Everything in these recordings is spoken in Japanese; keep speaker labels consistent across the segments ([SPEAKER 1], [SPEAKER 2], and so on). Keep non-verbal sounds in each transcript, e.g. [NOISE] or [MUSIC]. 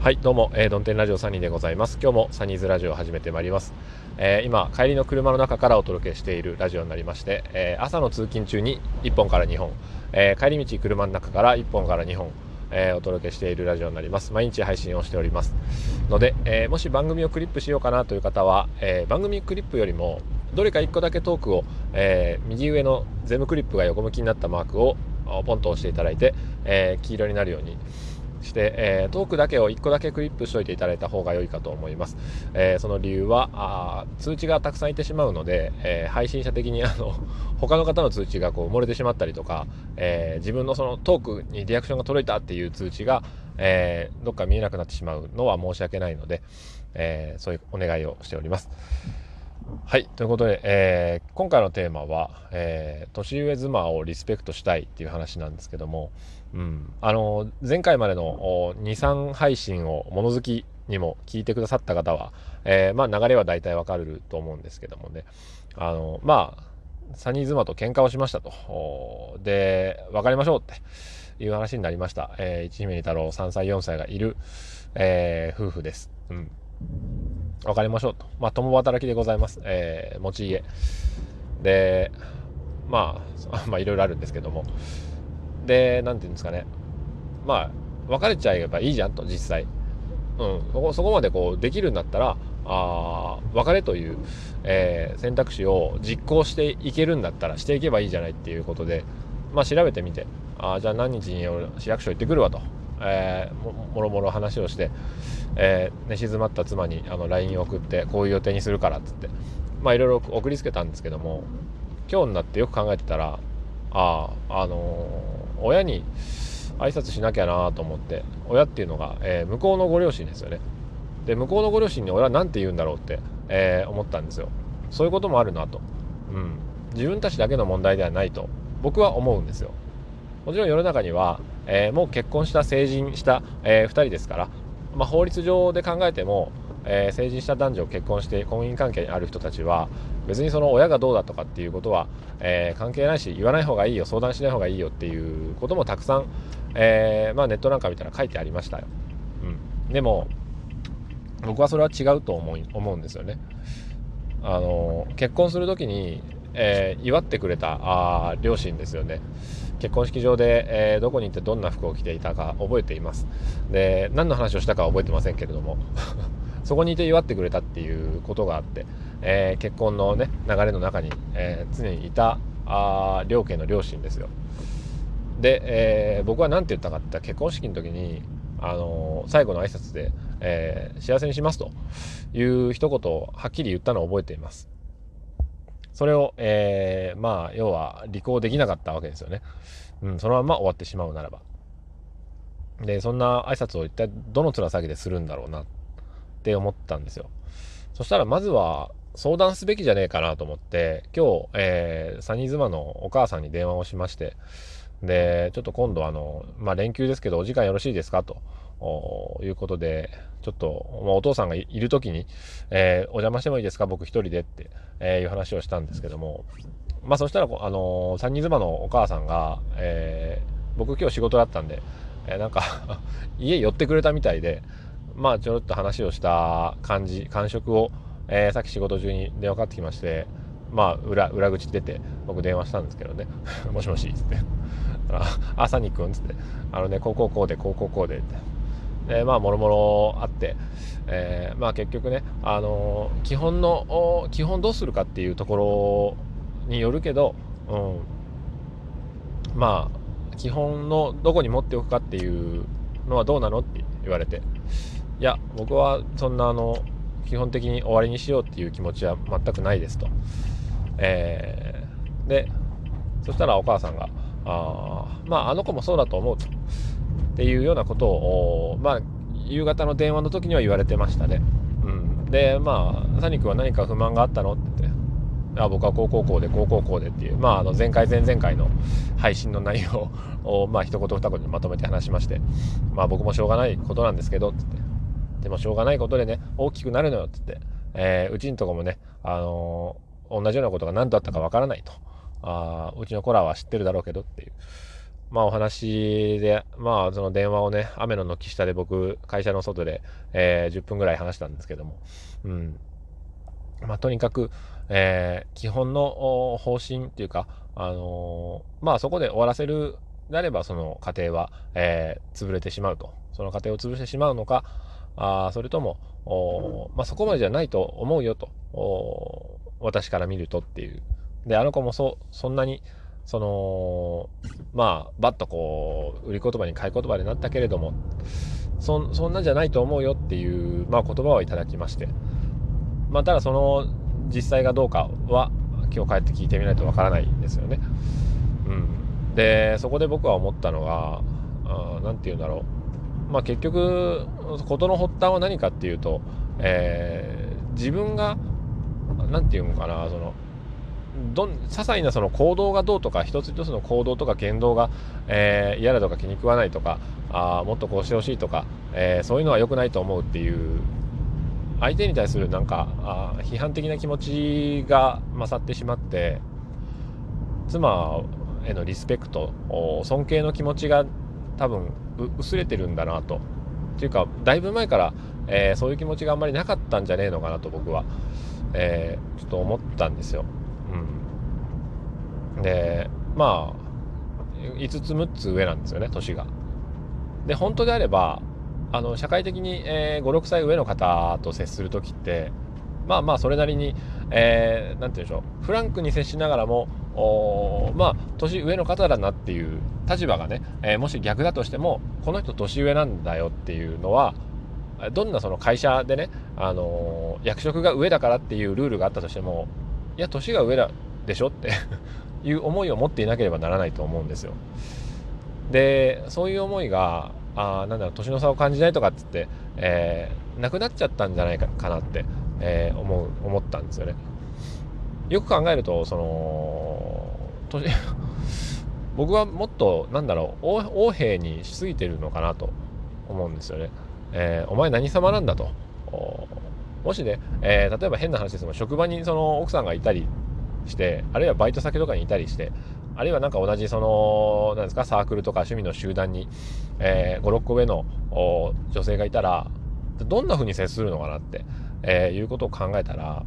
[SPEAKER 1] はいどうも、えー、ドンテンラジオサニーでございます。今日もサニーズラジオを始めてまいります、えー、今帰りの車の中からお届けしているラジオになりまして、えー、朝の通勤中に1本から2本、え帰り道車の中から1本から2本えお届けしているラジオになります。毎日配信をしております。ので、えもし番組をクリップしようかなという方は、え番組クリップよりもどれか1個だけトークを、え右上のゼムクリップが横向きになったマークをポンと押していただいて、え黄色になるようにして、えー、トークだけを1個だけクリップしといていただいた方が良いかと思います。えー、その理由はあ通知がたくさんいてしまうので、えー、配信者的にあの [LAUGHS] 他の方の通知がこう埋もれてしまったりとか、え自分のそのトークにリアクションが届いたっていう通知が、えどっか見えなくなってしまうのは申し訳ないので、えそういうお願いをしております。はい。ということで、えー、今回のテーマは、えー、年上妻をリスペクトしたいっていう話なんですけども、うん。あの、前回までの2、3配信を物好きにも聞いてくださった方は、えー、まあ流れは大体わかると思うんですけどもね、あの、まあ、サニー妻と喧嘩をしましたと。で、別れましょうっていう話になりました。えー、一姫二太郎3歳4歳がいる、えー、夫婦です。うん。別れましょうと。まあ、共働きでございます。えー、持ち家。で、まあ、[LAUGHS] まあ、いろいろあるんですけども。で、なんていうんですかね。まあ、別れちゃえばいいじゃんと、実際。うん、そこそこまでこうできるんだったらあ別れという、えー、選択肢を実行していけるんだったらしていけばいいじゃないっていうことで、まあ、調べてみてあじゃあ何日に市役所行ってくるわとえー、もろもろ話をして、えー、寝静まった妻にあの LINE を送ってこういう予定にするからっつってまあいろいろ送りつけたんですけども今日になってよく考えてたらあああのー、親に挨拶しなきゃなと思って親っていうのが、えー、向こうのご両親ですよね。で向こうのご両親に俺は何て言うんだろう？って、えー、思ったんですよ。そういうこともあるなと、うん、自分たちだけの問題ではないと僕は思うんですよ。もちろん世の中にはえー、もう結婚した成人した、えー、2人ですから、まあ、法律上で考えても、えー、成人した男女を結婚して婚姻関係にある人たちは別にその親がどうだとかっていうことは、え、関係ないし言わない方がいいよ相談しない方がいいよっていうこともたくさん、え、まあ、ネットなんか見たら書いてありましたよ。うん、でも僕はそれは違うと思い思うんですよね。あの結婚する時に、え祝ってくれたあ両親ですよね。結婚式場で、えー、どこに行ってどんな服を着ていたか覚えています。で何の話をしたかは覚えてませんけれども。[LAUGHS] そこにいて祝ってくれたっていうことがあって、えー、結婚のね流れの中に、えー、常にいたあ両家の両親ですよ。で、え僕は何て言ったかって結婚式の時にあの最後の挨拶で、え幸せにしますという一言をはっきり言ったのを覚えています。それを、えー、まあ、要は履行できなかったわけですよね。うん、そのまま終わってしまうならば。で、そんな挨拶を一体どの面下げでするんだろうなって思ったんですよ。そしたらまずは相談すべきじゃねえかなと思って、今日、えー、サニー妻のお母さんに電話をしまして、で、ちょっと今度あの、まあ、連休ですけどお時間よろしいですかということで、ちょっと、まあ、お父さんがいる時に、えー、お邪魔してもいいですか？僕一人でって、えー、いう話をしたんですけども、まあそしたら、あのー、三人妻のお母さんが、えー、僕今日仕事だったんで、えー、なんか [LAUGHS] 家寄ってくれたみたいで、まあちょろっと話をした感じ、感触を、えー、さっき仕事中に電話かかってきまして、まあ裏、裏口出て僕電話したんですけどね、[LAUGHS] もしもし、つって。あ、サニー君、つって、あのね、こうこうこうで、こうこうこうで、って。でまあもろもろあって、えー、まあ結局ね、あのー、基本の基本どうするかっていうところによるけど、うん、まあ基本のどこに持っておくかっていうのはどうなのって言われて。いや僕はそんなあの基本的に終わりにしようっていう気持ちは全くないですと、えー、でそしたらお母さんがあまああの子もそうだと思うと。っていうようなことを、まあ、夕方の電話の時には言われてましたね。うん、で、まあ、サニックは何か不満があったのって言って、僕は高校校で高校校でっていう、まあ、あの前回前々回の配信の内容を、[LAUGHS] まあ、一言二言にまとめて話しまして、まあ、僕もしょうがないことなんですけどって言って、でもしょうがないことでね、大きくなるのよって言って、えー、うちんとこもね、あのー、同じようなことが何だったかわからないと。あうちの子らは知ってるだろうけどっていう。まあお話で、まあその電話をね、雨の軒下で僕、会社の外で、えー、10分ぐらい話したんですけども、うん。まあとにかく、えー、基本の方針っていうか、あのー、まあそこで終わらせるであれば、その家庭は、えー、潰れてしまうと。その家庭を潰してしまうのか、あそれとも、まあそこまでじゃないと思うよと、私から見るとっていう。で、あの子もそ、そんなに、その、まあ、バッとこう、売り言葉に買い言葉でなったけれども、そそんなんじゃないと思うよっていう、まあ、言葉をいただきまして、まあ、ただその実際がどうかは今日帰って聞いてみないとわからないですよね。うん、でそこで僕は思ったのが何て言うんだろう、まあ、結局事の発端は何かっていうと、えー、自分が何て言うのかなそのどん些細なその行動がどうとか一つ一つの行動とか言動が、えー、嫌だとか気に食わないとかあもっとこうしてほしいとか、えー、そういうのは良くないと思うっていう相手に対するなんかあ批判的な気持ちが勝ってしまって妻へのリスペクト尊敬の気持ちが多分薄れてるんだなとっていうかだいぶ前から、えー、そういう気持ちがあんまりなかったんじゃねえのかなと僕は、えー、ちょっと思ったんですよ。うん、でまあ5つ6つ上なんですよね年が。で本当であればあの社会的に、えー、56歳上の方と接する時ってまあまあそれなりに何、えー、て言うんでしょうフランクに接しながらもおまあ年上の方だなっていう立場がね、えー、もし逆だとしてもこの人年上なんだよっていうのはどんなその会社でね、あの役職が上だからっていうルールがあったとしてもいや年が上だでしょって [LAUGHS] いう思いを持っていなければならないと思うんですよ。でそういう思いがあなんだろう年の差を感じないとかっつって、えー、なくなっちゃったんじゃないかかなって、えー、思う思ったんですよね。よく考えるとその年 [LAUGHS] 僕はもっとなんだろう横柄にしすぎてるのかなと思うんですよね。えー、お前何様なんだと。もしね、えー、例えば変な話ですが職場にその奥さんがいたりしてあるいはバイト先とかにいたりしてあるいはなんか同じそのなんですかサークルとか趣味の集団に、えー、56個上の女性がいたらどんな風に接するのかなって、えー、いうことを考えたら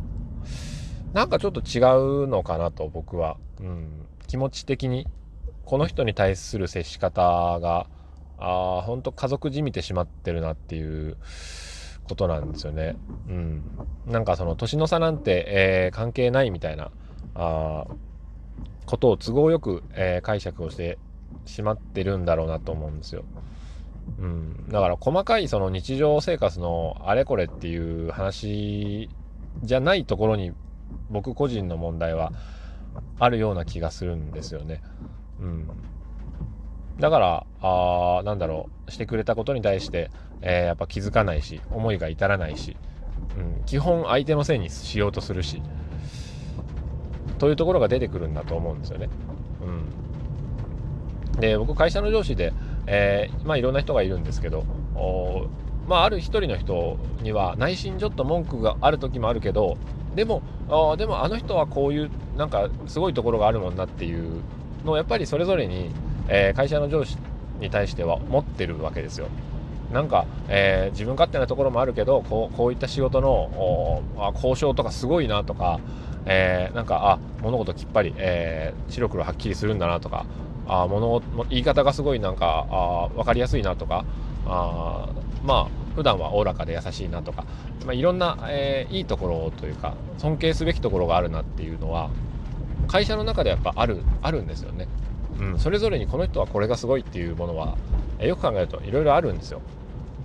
[SPEAKER 1] なんかちょっと違うのかなと僕は、うん、気持ち的にこの人に対する接し方があ本当家族じみてしまってるなっていうことなんですよね。うん、なんかその年の差なんて、えー、関係ないみたいなあことを都合よく、えー、解釈をしてしまってるんだろうなと思うんですよ。うん、だから細かいその日常生活のあれこれっていう話じゃないところに僕個人の問題はあるような気がするんですよね。うん、だからあなんだろうしてくれたことに対して、えー、やっぱ気づかないし思いが至らないし、うん、基本相手のせいにしようとするしというところが出てくるんだと思うんですよね。うん、で僕会社の上司で、えー、まあ、いろんな人がいるんですけどおまあ、ある一人の人には内心ちょっと文句がある時もあるけどでもあでもあの人はこういうなんかすごいところがあるもんなっていうのをやっぱりそれぞれに、えー、会社の上司に対しては持ってるわけですよ。なんか、えー、自分勝手なところもあるけどこうこういった仕事の交渉とかすごいなとかえー、なんかあ物事きっぱり、えー、白黒はっきりするんだなとかあ物言い方がすごいなんかあ分かりやすいなとかあまあ普段はおおらかで優しいなとか、まあ、いろんな、えー、いいところというか尊敬すべきところがあるなっていうのは会社の中でやっぱあるあるんですよね。うん、それぞれにこの人はこれがすごいっていうものは、よく考えるといろいろあるんですよ。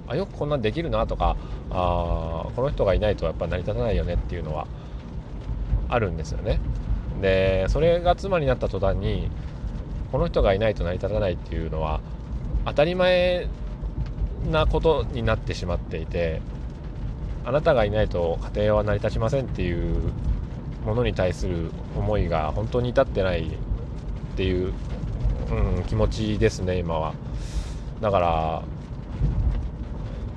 [SPEAKER 1] あよくこんなんできるなとかあこの人がいないとやっぱ成り立たないよねっていうのはあるんですよね。でそれが妻になった途端にこの人がいないと成り立たないっていうのは当たり前なことになってしまっていてあなたがいないと家庭は成り立ちませんっていうものに対する思いが本当に至ってないっていう、うん、気持ちですね今は。だから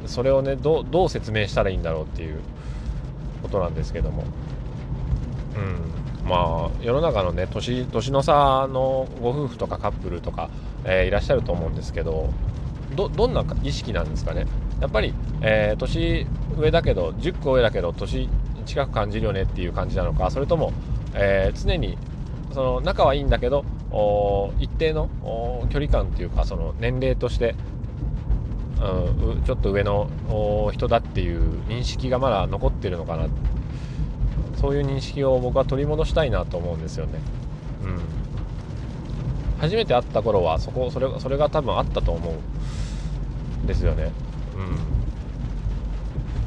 [SPEAKER 1] それをねどう説明したらいいんだろうっていうことなんですけども。うんまあ世の中のね年年の差のご夫婦とかカップルとか、えー、いらっしゃると思うんですけどどんな意識なんですかね。やっぱり、えー、年上だけど10個上だけど年近く感じるよねっていう感じなのかそれとも、えー、常にその仲はいいんだけど一定の距離感っていうかその年齢として、うん、ちょっと上の人だっていう認識がまだ残ってるのかなそういう認識を僕は取り戻したいなと思うんですよね。うん、初めて会った頃はそこそれそれが多分あったと思うんですよね。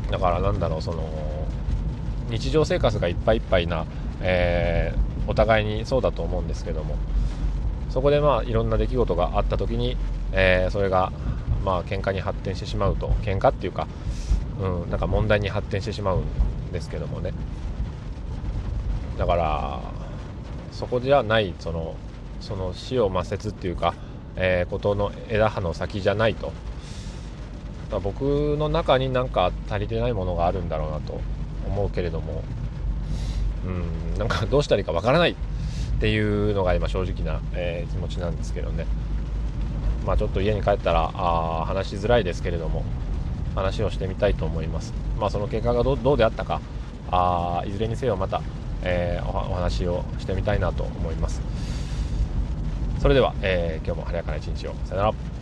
[SPEAKER 1] うん、だからなんだろうその日常生活がいっぱいいっぱいな、えー、お互いにそうだと思うんですけどもそこでまあいろんな出来事があった時に、えー、それがまあ喧嘩に発展してしまうと。喧嘩っていうか、うん、なんか問題に発展してしまうんですけどもね。だからそこじゃないそのその死を抹殺っていうか、えー、ことの枝葉の先じゃないと。僕の中になんか足りてないものがあるんだろうなと思うけれどもうんなんかどうしたらいいかわからない。っていうのが今正直な、えー、気持ちなんですけどね。まあちょっと家に帰ったらあ話しづらいですけれども話をしてみたいと思います。まあその結果がどうであったかあいずれにせよまた、えー、お話をしてみたいなと思います。それでは、えー、今日も晴れやかな一日を。さよなら。